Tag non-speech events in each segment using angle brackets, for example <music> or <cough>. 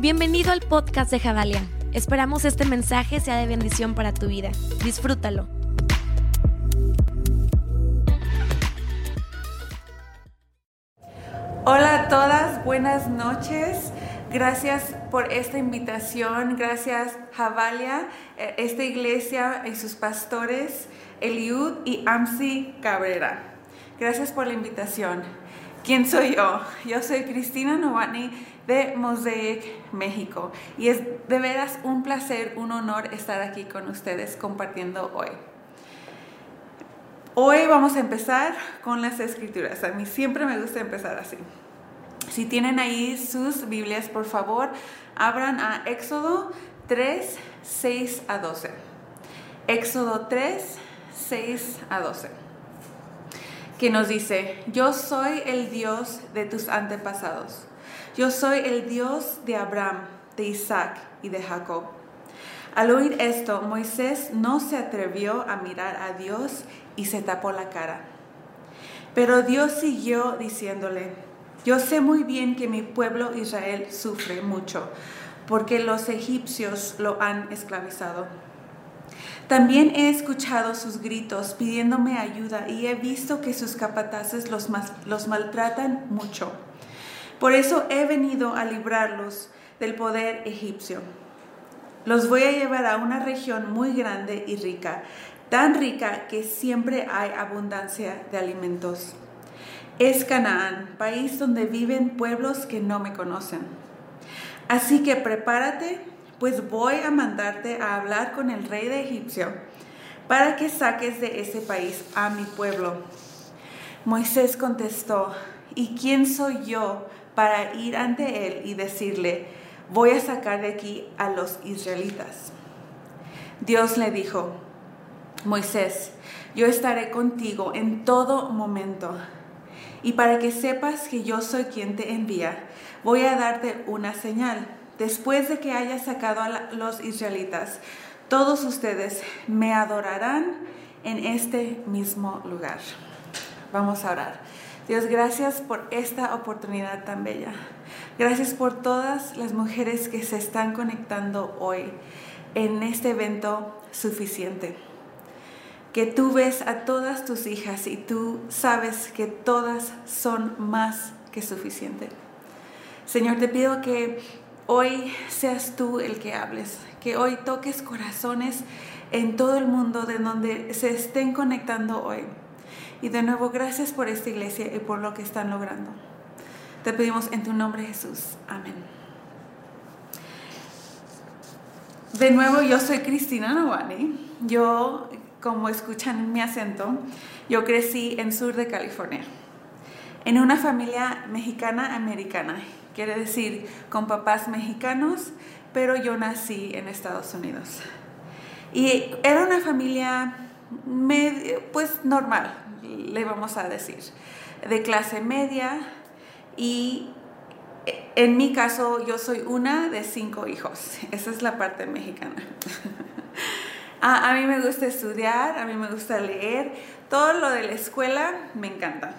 Bienvenido al podcast de Javalia. Esperamos este mensaje sea de bendición para tu vida. Disfrútalo. Hola a todas, buenas noches. Gracias por esta invitación. Gracias Javalia, eh, esta iglesia y sus pastores, Eliud y Amsi Cabrera. Gracias por la invitación. ¿Quién soy yo? Yo soy Cristina Novani de Mosaic, México. Y es de veras un placer, un honor estar aquí con ustedes compartiendo hoy. Hoy vamos a empezar con las escrituras. A mí siempre me gusta empezar así. Si tienen ahí sus Biblias, por favor, abran a Éxodo 3, 6 a 12. Éxodo 3, 6 a 12. Que nos dice, yo soy el Dios de tus antepasados yo soy el Dios de Abraham, de Isaac y de Jacob. Al oír esto, Moisés no se atrevió a mirar a Dios y se tapó la cara. Pero Dios siguió diciéndole, yo sé muy bien que mi pueblo Israel sufre mucho, porque los egipcios lo han esclavizado. También he escuchado sus gritos pidiéndome ayuda y he visto que sus capataces los, los maltratan mucho. Por eso he venido a librarlos del poder egipcio. Los voy a llevar a una región muy grande y rica, tan rica que siempre hay abundancia de alimentos. Es Canaán, país donde viven pueblos que no me conocen. Así que prepárate, pues voy a mandarte a hablar con el rey de Egipcio para que saques de ese país a mi pueblo. Moisés contestó, ¿y quién soy yo para ir ante él y decirle, voy a sacar de aquí a los israelitas. Dios le dijo, Moisés, yo estaré contigo en todo momento. Y para que sepas que yo soy quien te envía, voy a darte una señal. Después de que haya sacado a los israelitas, todos ustedes me adorarán en este mismo lugar. Vamos a orar. Dios, gracias por esta oportunidad tan bella. Gracias por todas las mujeres que se están conectando hoy en este evento suficiente. Que tú ves a todas tus hijas y tú sabes que todas son más que suficiente. Señor, te pido que hoy seas tú el que hables, que hoy toques corazones en todo el mundo de donde se estén conectando hoy y de nuevo, gracias por esta iglesia y por lo que están logrando. Te pedimos en tu nombre Jesús. Amén. De nuevo, yo soy Cristina Novani. Yo, como escuchan mi acento, yo crecí en sur de California, en una familia mexicana-americana, quiere decir con papás mexicanos, pero yo nací en Estados Unidos. Y era una familia pues normal, le vamos a decir, de clase media y en mi caso yo soy una de cinco hijos, <laughs> esa es la parte mexicana. a, <laughs> a, mí me gusta estudiar, a mí me gusta leer, todo lo de la escuela me encanta.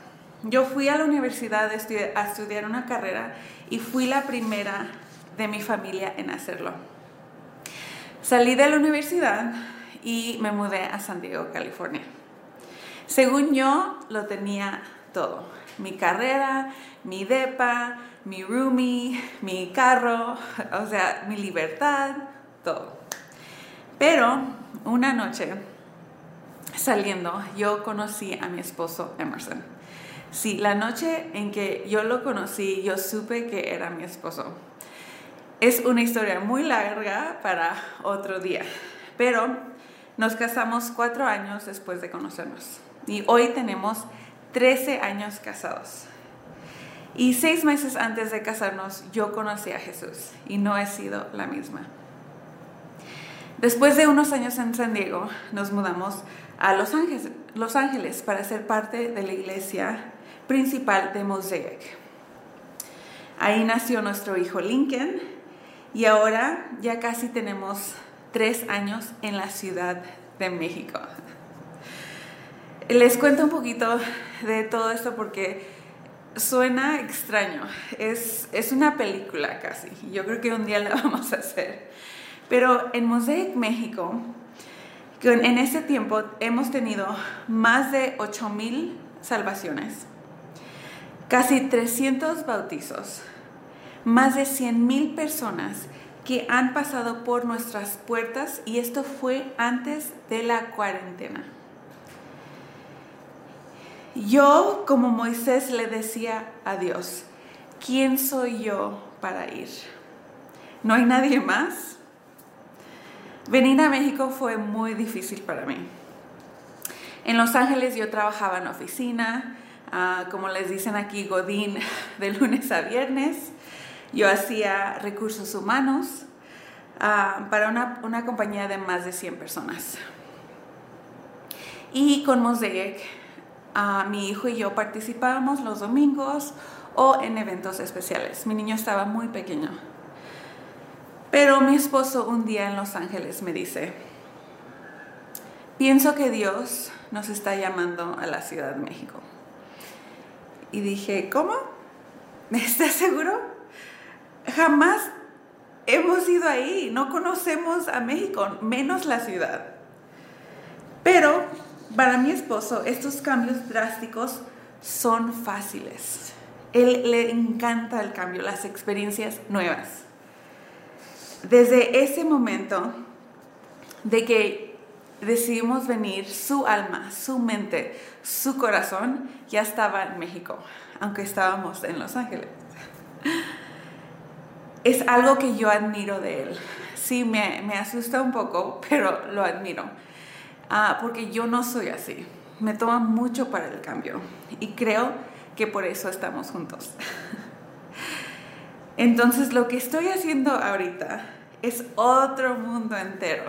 Yo fui a la universidad a estudiar una carrera y fui la primera de mi familia en hacerlo. Salí de la universidad y me mudé a San Diego, California. Según yo, lo tenía todo. Mi carrera, mi depa, mi roomie, mi carro, o sea, mi libertad, todo. Pero una noche, saliendo, yo conocí a mi esposo Emerson. Sí, la noche en que yo lo conocí, yo supe que era mi esposo. Es una historia muy larga para otro día, pero nos casamos cuatro años después de conocernos y hoy tenemos 13 años casados. Y seis meses antes de casarnos yo conocí a Jesús y no he sido la misma. Después de unos años en San Diego nos mudamos a Los Ángeles, para ser parte de la iglesia principal de Mosaic. Ahí nació nuestro hijo Lincoln y ahora ya casi tenemos tres años en la Ciudad de México. Les cuento un poquito de todo esto porque suena extraño, es, es una película casi, yo creo que un día la <laughs> vamos a hacer. Pero en Mosaic México, en ese tiempo hemos tenido más de 8.000 salvaciones, casi 300 bautizos, más de 100.000 personas que han pasado por nuestras puertas y esto fue antes de la cuarentena. Yo, como Moisés, le decía a Dios, ¿quién soy yo para ir? ¿No hay nadie más? Venir a México fue muy difícil para mí. En Los Ángeles yo trabajaba en oficina, ah, como les dicen aquí, Godín, <laughs> de lunes a viernes. Yo hacía recursos humanos ah, para una, una, compañía de más de 100 personas. Y con Mosaic mi hijo y yo participábamos los domingos o en eventos especiales. Mi niño estaba muy pequeño. Pero mi esposo un día en Los Ángeles me dice, pienso que Dios nos está llamando a la Ciudad de México. Y dije, ¿cómo? <laughs> ¿Estás seguro? Jamás hemos ido ahí, no conocemos a México, menos la ciudad. Pero para mi esposo, estos cambios drásticos son fáciles. Él le encanta el cambio, las experiencias nuevas. Desde ese momento de que decidimos venir, su alma, su mente, su corazón ya estaba en México, aunque estábamos en Los Ángeles. Es algo que yo admiro de él. Sí, me, me asusta un poco, pero lo admiro Ah, porque yo no soy así. Me toma mucho para el cambio y creo que por eso estamos juntos. <laughs> Entonces lo que estoy haciendo ahorita es otro mundo entero.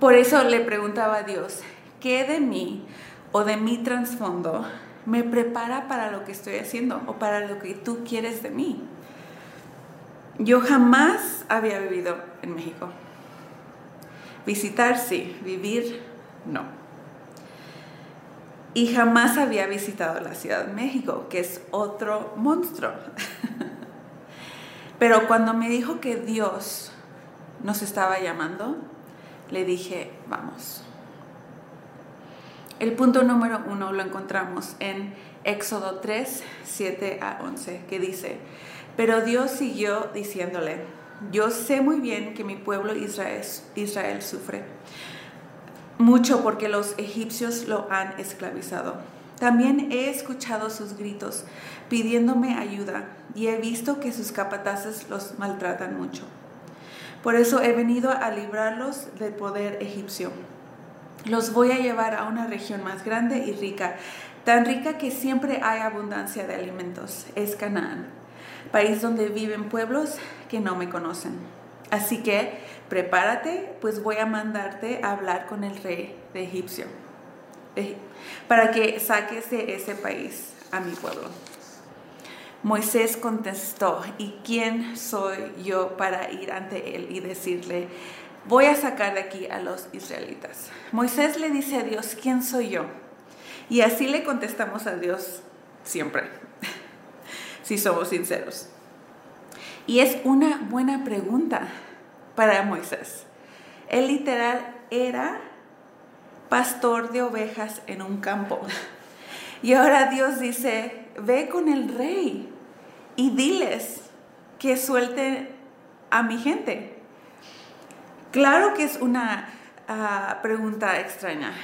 Por eso le preguntaba a Dios, ¿qué de mí o de mi trasfondo me prepara para lo que estoy haciendo o para lo que tú quieres de mí? Yo jamás había vivido en México. Visitar sí, vivir no. Y jamás había visitado la Ciudad de México, que es otro monstruo. <laughs> Pero cuando me dijo que Dios nos estaba llamando, le dije, vamos. El punto número uno lo encontramos en Éxodo 3, 7 a 11, que dice, pero Dios siguió diciéndole, yo sé muy bien que mi pueblo Israel, sufre mucho porque los egipcios lo han esclavizado. También he escuchado sus gritos pidiéndome ayuda y he visto que sus capataces los maltratan mucho. Por eso he venido a librarlos del poder egipcio. Los voy a llevar a una región más grande y rica, tan rica que siempre hay abundancia de alimentos. Es Canaán país donde viven pueblos que no me conocen. Así que prepárate, pues voy a mandarte a hablar con el rey de Egipcio, para que saques de ese país a mi pueblo. Moisés contestó, ¿y quién soy yo para ir ante él y decirle, voy a sacar de aquí a los israelitas? Moisés le dice a Dios, ¿quién soy yo? Y así le contestamos a Dios siempre si somos sinceros. Y es una buena pregunta para Moisés. Él literal era pastor de ovejas en un campo. <laughs> Y ahora Dios dice, ve con el rey y diles que suelte a mi gente. Claro que es una ah, pregunta extraña.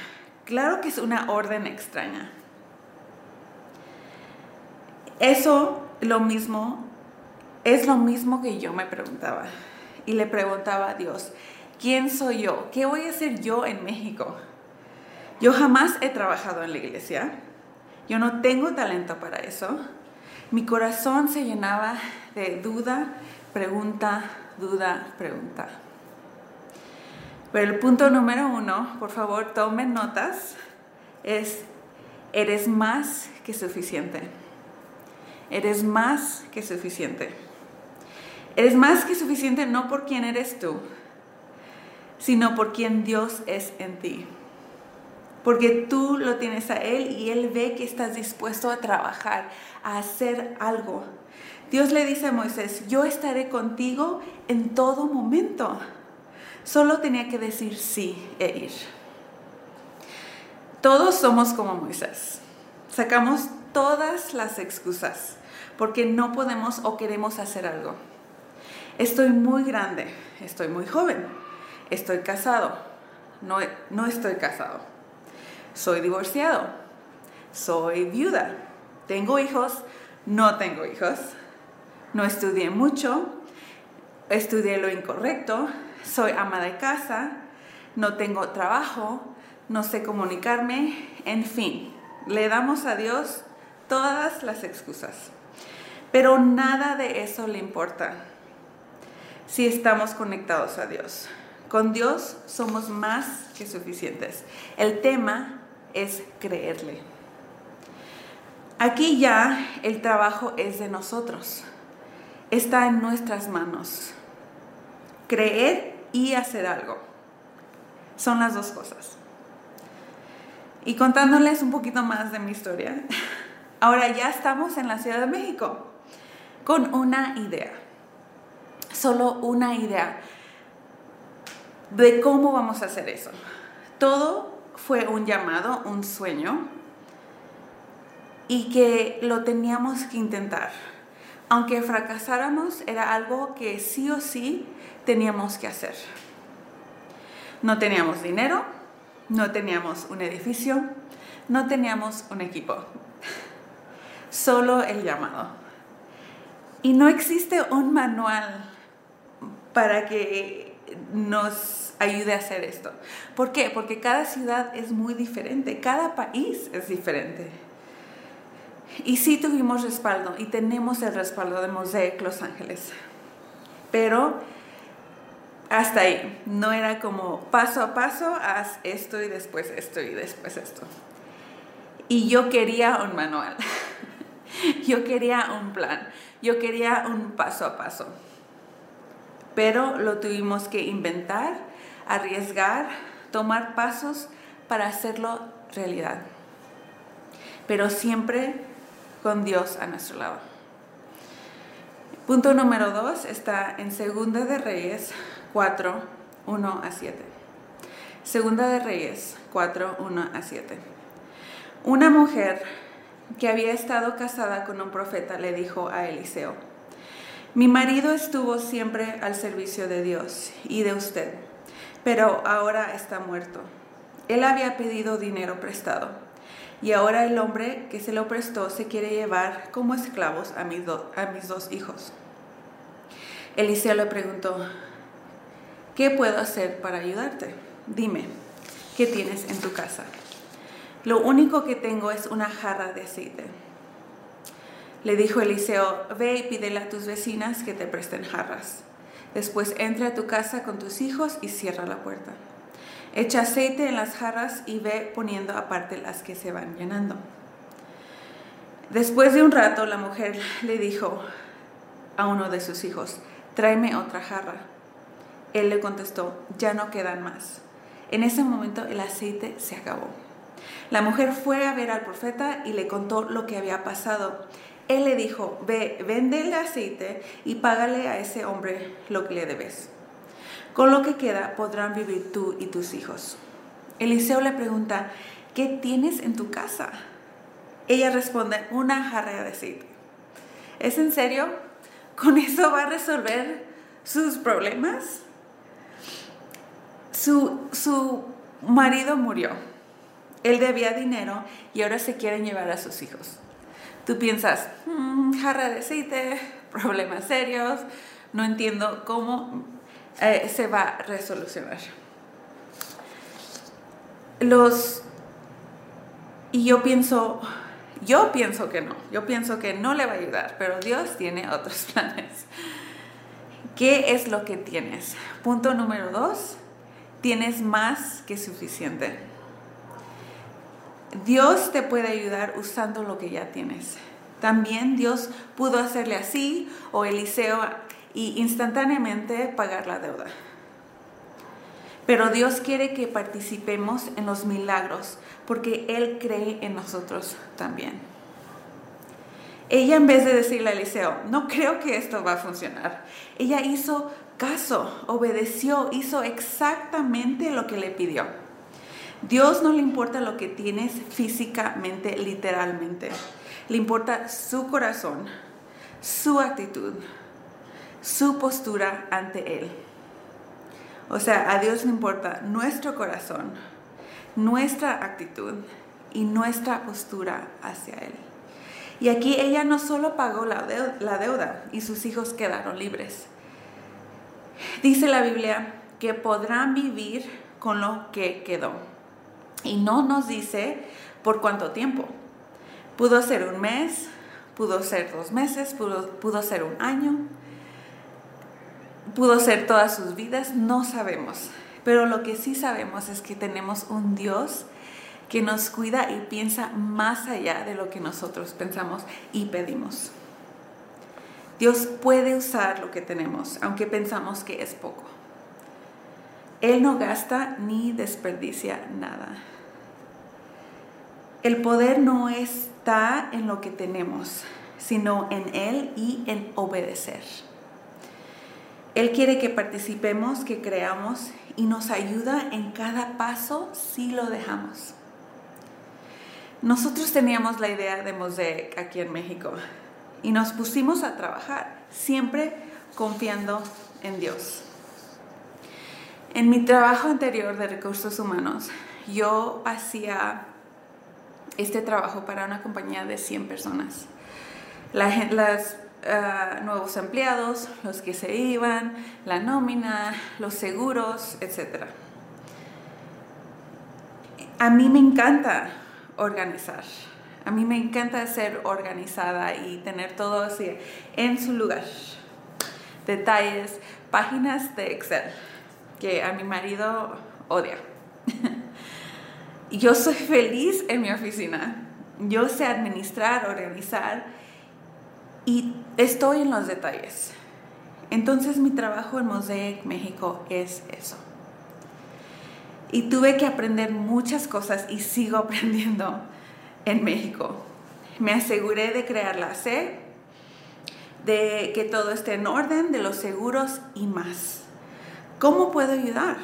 Claro que es una orden extraña. Eso lo mismo, es lo mismo que yo me preguntaba. Y le preguntaba a Dios, ¿quién soy yo? ¿Qué voy a hacer yo en México? Yo jamás he trabajado en la iglesia. Yo no tengo talento para eso. Mi corazón se llenaba de duda, pregunta, duda, pregunta. Pero el punto número uno, por favor, tomen notas, es, eres más que suficiente. Eres más que suficiente. Eres más que suficiente no por quién eres tú, sino por quien Dios es en ti. porque tú lo tienes a Él y Él ve que estás dispuesto a trabajar, a hacer algo. Dios le dice a Moisés, yo estaré contigo en todo momento. Solo tenía que decir sí e ir. Todos somos como Moisés. Sacamos todas las excusas porque no podemos o queremos hacer algo. Estoy muy grande, estoy muy joven, estoy casado, no, no estoy casado, soy divorciado, soy viuda, tengo hijos, no tengo hijos, no estudié mucho, estudié lo incorrecto, soy ama de casa, no tengo trabajo, no sé comunicarme, en fin, le damos a Dios todas las excusas. Pero nada de eso le importa si estamos conectados a Dios. Con Dios somos más que suficientes. El tema es creerle. Aquí ya el trabajo es de nosotros. Está en nuestras manos. Creer y hacer algo. Son las dos cosas. Y contándoles un poquito más de mi historia, <laughs> ahora ya estamos en la Ciudad de México con una idea, solo una idea de cómo vamos a hacer eso. Todo fue un llamado, un sueño, y que lo teníamos que intentar. Aunque fracasáramos, era algo que sí o sí teníamos que hacer. No teníamos dinero, no teníamos un edificio, no teníamos un equipo, solo el llamado. Y no existe un manual para que nos ayude a hacer esto. ¿Por qué? Porque cada ciudad es muy diferente, cada país es diferente. Y sí tuvimos respaldo y tenemos el respaldo de Mosaic Los Ángeles. Pero hasta ahí, no era como paso a paso, haz esto y después esto y después esto. Y yo quería un manual, <laughs> yo quería un plan. Yo quería un paso a paso, pero lo tuvimos que inventar, arriesgar, tomar pasos para hacerlo realidad. Pero siempre con Dios a nuestro lado. Punto número dos está en Segunda de Reyes 4, 1 a 7. Segunda de Reyes 4, 1 a 7. Una mujer que había estado casada con un profeta, le dijo a Eliseo, mi marido estuvo siempre al servicio de Dios y de usted, pero ahora está muerto. Él había pedido dinero prestado y ahora el hombre que se lo prestó se quiere llevar como esclavos a mis, a mis dos hijos. Eliseo le preguntó, ¿qué puedo hacer para ayudarte? Dime, ¿qué tienes en tu casa? Lo único que tengo es una jarra de aceite. Le dijo Eliseo, ve y pídele a tus vecinas que te presten jarras. Después entra a tu casa con tus hijos y cierra la puerta. Echa aceite en las jarras y ve poniendo aparte las que se van llenando. Después de un rato la mujer le dijo a uno de sus hijos, tráeme otra jarra. Él le contestó, ya no quedan más. En ese momento el aceite se acabó. La mujer fue a ver al profeta y le contó lo que había pasado. Él le dijo, ve, vende el aceite y págale a ese hombre lo que le debes. Con lo que queda podrán vivir tú y tus hijos. Eliseo le pregunta, ¿qué tienes en tu casa? Ella responde, una jarra de aceite. ¿Es en serio? ¿Con eso va a resolver sus problemas? Su, su marido murió él debía dinero y ahora se quieren llevar a sus hijos. Tú piensas, mm, jarra de aceite, <laughs> problemas serios, no entiendo cómo eh, se va a resolucionar. Los y yo pienso, yo pienso que no, yo pienso que no le va a ayudar, pero Dios tiene otros <laughs> planes. ¿Qué es lo que tienes? Punto número dos, tienes más que suficiente. Dios te puede ayudar usando lo que ya tienes. También Dios pudo hacerle así o Eliseo y instantáneamente pagar la deuda. Pero Dios quiere que participemos en los milagros porque Él cree en nosotros también. Ella en vez de decirle a Eliseo, no creo que esto va a funcionar, ella hizo caso, obedeció, hizo exactamente lo que le pidió. Dios no le importa lo que tienes físicamente, literalmente. Le importa su corazón, su actitud, su postura ante Él. O sea, a Dios le importa nuestro corazón, nuestra actitud y nuestra postura hacia Él. Y aquí ella no solo pagó la deuda, y sus hijos quedaron libres. Dice la Biblia que podrán vivir con lo que quedó. Y no nos dice por cuánto tiempo. Pudo ser un mes, pudo ser dos meses, pudo, pudo ser un año, pudo ser todas sus vidas, no sabemos. Pero lo que sí sabemos es que tenemos un Dios que nos cuida y piensa más allá de lo que nosotros pensamos y pedimos. Dios puede usar lo que tenemos, aunque pensamos que es poco. Él no gasta ni desperdicia nada. El poder no está en lo que tenemos, sino en Él y en obedecer. Él quiere que participemos, que creamos y nos ayuda en cada paso si lo dejamos. Nosotros teníamos la idea de Mosaic aquí en México y nos pusimos a trabajar, siempre confiando en Dios. En mi trabajo anterior de recursos humanos, yo hacía este trabajo para una compañía de 100 personas. La, las ah, nuevos empleados, los que se iban, la nómina, los seguros, etc. A mí me encanta organizar. A mí me encanta ser organizada y tener todo así en su lugar. Detalles, páginas de Excel, que a mi marido odia. <laughs> Yo soy feliz en mi oficina. Yo sé administrar, organizar y estoy en los detalles. Entonces mi trabajo en Mosaic México es eso. Y tuve que aprender muchas cosas y sigo <laughs> aprendiendo en México. Me aseguré de crear la C, de que todo esté en orden, de los seguros y más. ¿Cómo puedo ayudar?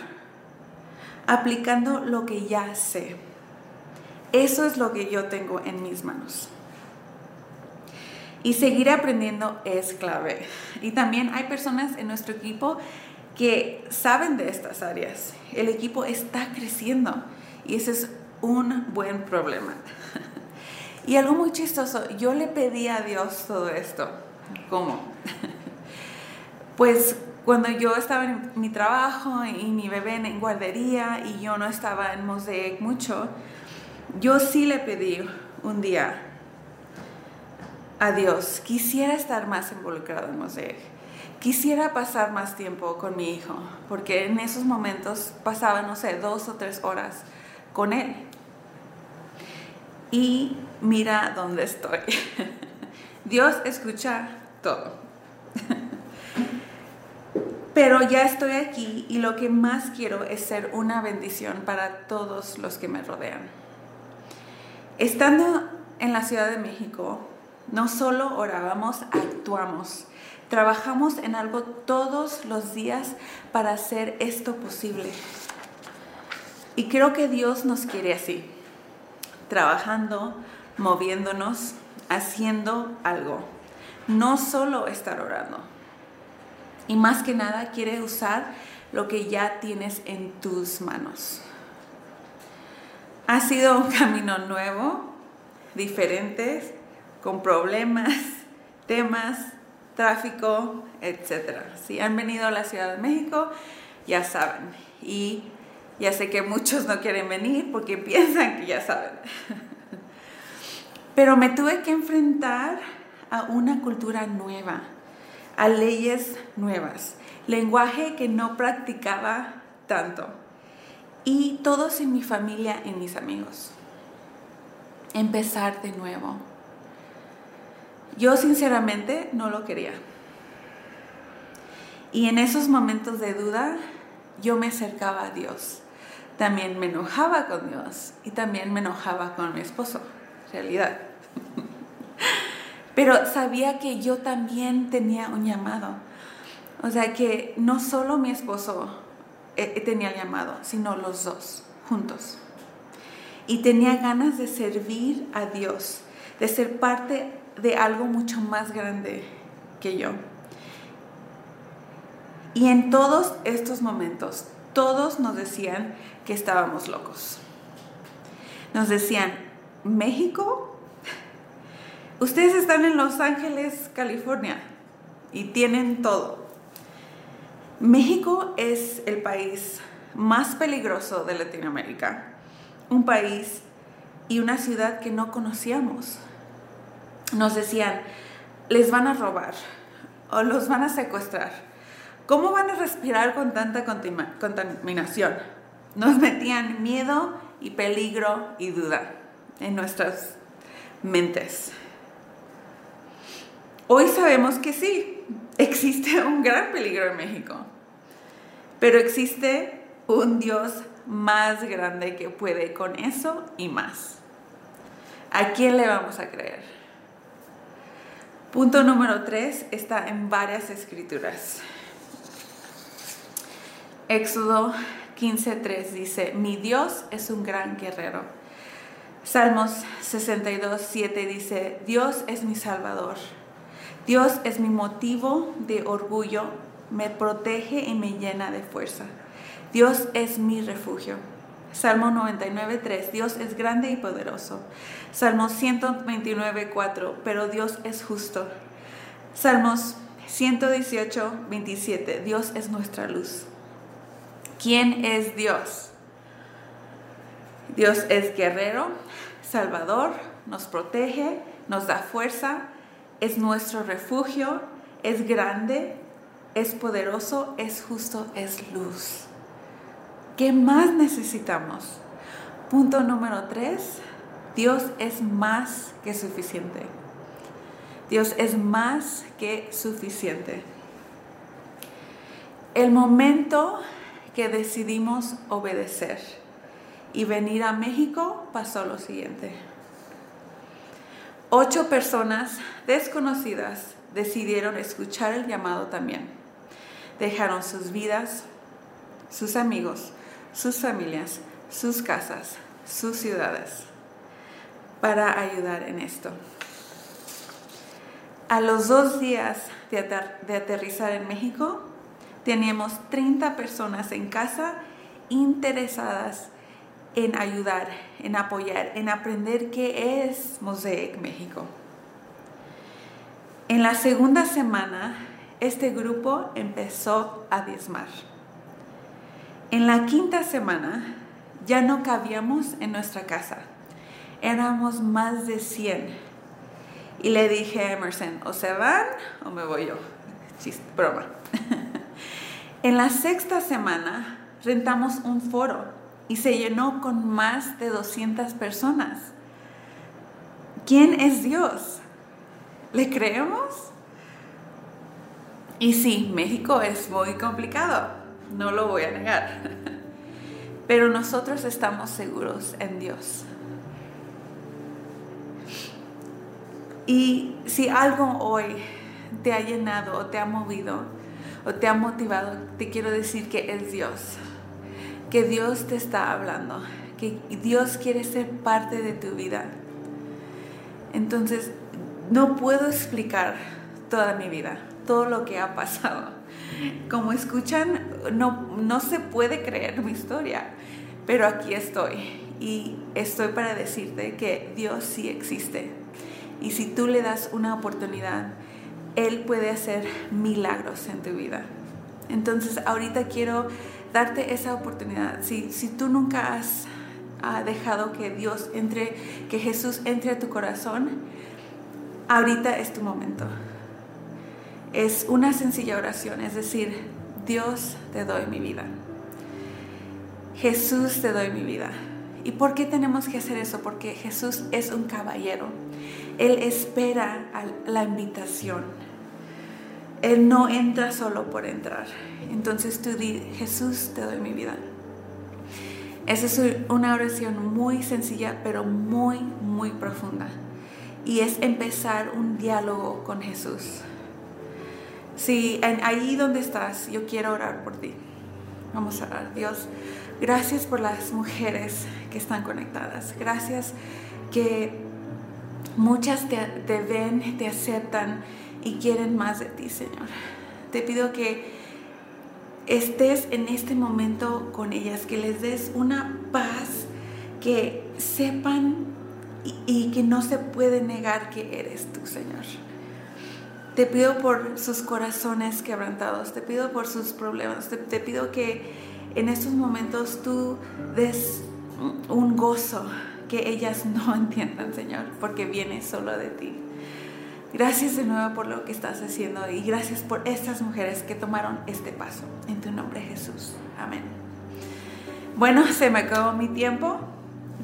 Aplicando lo que ya sé. Eso es lo que yo tengo en mis manos. Y seguir aprendiendo es clave. Y también hay personas en nuestro equipo que saben de estas áreas. El equipo está creciendo y ese es un buen problema. <laughs> Y algo muy chistoso, yo le pedí a Dios todo esto. ¿Cómo? <laughs> Pues cuando yo estaba en mi trabajo y mi bebé en guardería y yo no estaba en Mosaic mucho, yo sí le pedí un día a Dios, quisiera estar más involucrado en Mosaic. Quisiera pasar más tiempo con mi hijo, porque en esos momentos pasaba, no sé, dos o tres horas con él. Y mira dónde estoy. <laughs> Dios escucha todo. Pero ya estoy aquí y lo que más quiero es ser una bendición para todos los que me rodean. Estando en la Ciudad de México, no solo orábamos, actuamos. Trabajamos en algo todos los días para hacer esto posible. Y creo que Dios nos quiere así, trabajando, moviéndonos, haciendo algo. No solo estar orando. Y más que nada quiere usar lo que ya tienes en tus manos. Ha sido un <laughs> camino nuevo, diferente, con problemas, temas, tráfico, etc. Si han venido a la Ciudad de México, ya saben. Y ya sé que muchos no quieren venir porque <laughs> piensan que ya saben. <laughs> Pero me tuve que enfrentar a una cultura nueva, a leyes nuevas, lenguaje que no practicaba tanto. Y todos en mi familia, en mis amigos. Empezar de nuevo yo sinceramente no lo quería. Y en esos momentos de duda, yo me acercaba a Dios. También me enojaba con Dios y también me enojaba con mi esposo, realidad. <laughs> Pero sabía que yo también tenía un llamado. O sea que no solo mi esposo eh, eh, tenía el llamado, sino los dos, juntos. Y tenía ganas de servir a Dios, de ser parte de algo mucho más grande que yo. Y en todos estos momentos, todos nos decían que estábamos locos. Nos decían, México, ustedes están en Los Ángeles, California, y tienen todo. México es el país más peligroso de Latinoamérica, un país y una ciudad que no conocíamos. Nos decían, les van a robar o los van a secuestrar ¿Cómo van a respirar con tanta contaminación? Nos metían miedo y peligro y duda en nuestras mentes. Hoy sabemos que sí, existe un gran peligro en México, pero existe un Dios más grande que puede con eso y más. ¿A quién le vamos a creer? Punto número tres está en varias escrituras. Éxodo 15.3 dice, mi Dios es un gran guerrero. Salmos 62.7 dice, Dios es mi salvador. Dios es mi motivo de orgullo, me protege y me llena de fuerza. Dios es mi refugio. Salmo 99.3, Dios es grande y poderoso. Salmo 129.4, pero Dios es justo. Salmos 118.27, Dios es nuestra luz. ¿Quién es Dios? Dios es guerrero, salvador, nos protege, nos da fuerza, es nuestro refugio, es grande, es poderoso, es justo, es luz. ¿Qué más necesitamos? Punto número tres, Dios es más que suficiente. Dios es más que suficiente. El momento que decidimos obedecer y venir a México pasó lo siguiente. Ocho personas desconocidas decidieron escuchar el llamado también. Dejaron sus vidas, sus amigos, sus familias, sus casas, sus ciudades para ayudar en esto. A los dos días de, aterrizar en México, Teníamos 30 personas en casa interesadas en ayudar, en apoyar, en aprender qué es Mosaic México. En la segunda semana, este grupo empezó a diezmar. En la quinta semana, ya no cabíamos en nuestra casa. Éramos más de 100. Y le dije a Emerson, o se van o me voy yo. Chiste, broma. <laughs> En la sexta semana rentamos un foro y se llenó con más de 200 personas. ¿Quién es Dios? ¿Le creemos? Y sí, México es muy complicado, no lo voy a negar. <laughs> Pero nosotros estamos seguros en Dios. Y si algo hoy te ha llenado o te ha movido, o te ha motivado, te quiero decir que es Dios, que Dios te está hablando, que Dios quiere ser parte de tu vida. Entonces, no puedo explicar toda mi vida, todo lo que ha pasado. Como escuchan, no, no se puede creer mi historia, pero aquí estoy y estoy para decirte que Dios sí existe. Y si tú le das una oportunidad, él puede hacer milagros en tu vida. Entonces, ahorita quiero darte esa oportunidad. Si, si tú nunca has dejado que Dios entre, que Jesús entre a tu corazón, ahorita es tu momento. Es una sencilla oración, es decir, Dios te doy mi vida. Jesús te doy mi vida. ¿Y por qué tenemos que hacer eso? Porque Jesús es un caballero. Él espera la invitación. Él no entra solo por entrar. Entonces tú di, Jesús, te doy mi vida. Esa es una oración muy sencilla, pero muy, muy profunda. Y es empezar un diálogo con Jesús. Si ahí donde estás, yo quiero orar por ti. Vamos a orar. Dios, gracias por las mujeres que están conectadas. Gracias que muchas te, te ven, te aceptan y quieren más de ti, Señor. Te pido que estés en este momento con ellas, que les des una paz, que sepan y, que no se puede negar que eres tú, Señor. Te pido por sus corazones quebrantados, te pido por sus problemas, te, te pido que en estos momentos tú des un gozo que ellas no <laughs> entiendan, Señor, porque viene solo de ti. Gracias de nuevo por lo que estás haciendo y gracias por estas mujeres que tomaron este paso. En tu nombre Jesús. Amén. Bueno, se me acabó mi tiempo.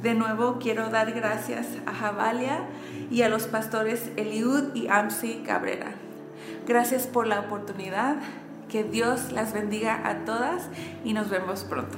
De nuevo quiero dar gracias a Javalia y a los pastores Eliud y Amsi Cabrera. Gracias por la oportunidad. Que Dios las bendiga a todas y nos vemos pronto.